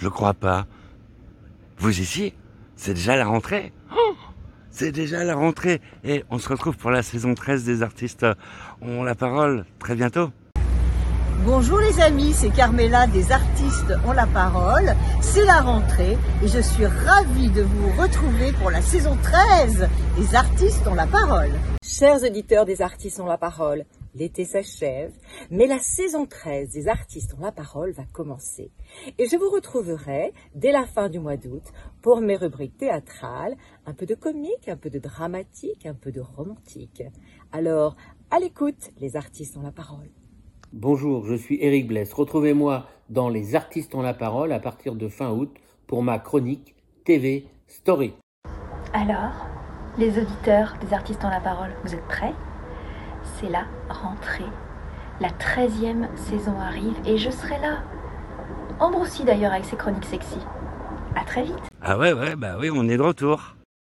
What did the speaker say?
Je le crois pas. Vous ici C'est déjà la rentrée oh C'est déjà la rentrée et on se retrouve pour la saison 13 des artistes ont la parole très bientôt. Bonjour les amis, c'est Carmela des artistes ont la parole. C'est la rentrée et je suis ravie de vous retrouver pour la saison 13 des artistes ont la parole. Chers auditeurs des artistes ont la parole, l'été s'achève, mais la saison 13 des artistes ont la parole va commencer. Et je vous retrouverai dès la fin du mois d'août pour mes rubriques théâtrales, un peu de comique, un peu de dramatique, un peu de romantique. Alors, à l'écoute, les artistes ont la parole. Bonjour, je suis Eric Bless. Retrouvez-moi dans Les artistes ont la parole à partir de fin août pour ma chronique TV Story. Alors, les auditeurs des artistes ont la parole, vous êtes prêts? C'est la rentrée. La 13e saison arrive et je serai là. Ambre aussi d'ailleurs avec ses chroniques sexy. À très vite. Ah ouais, ouais, bah oui, on est de retour.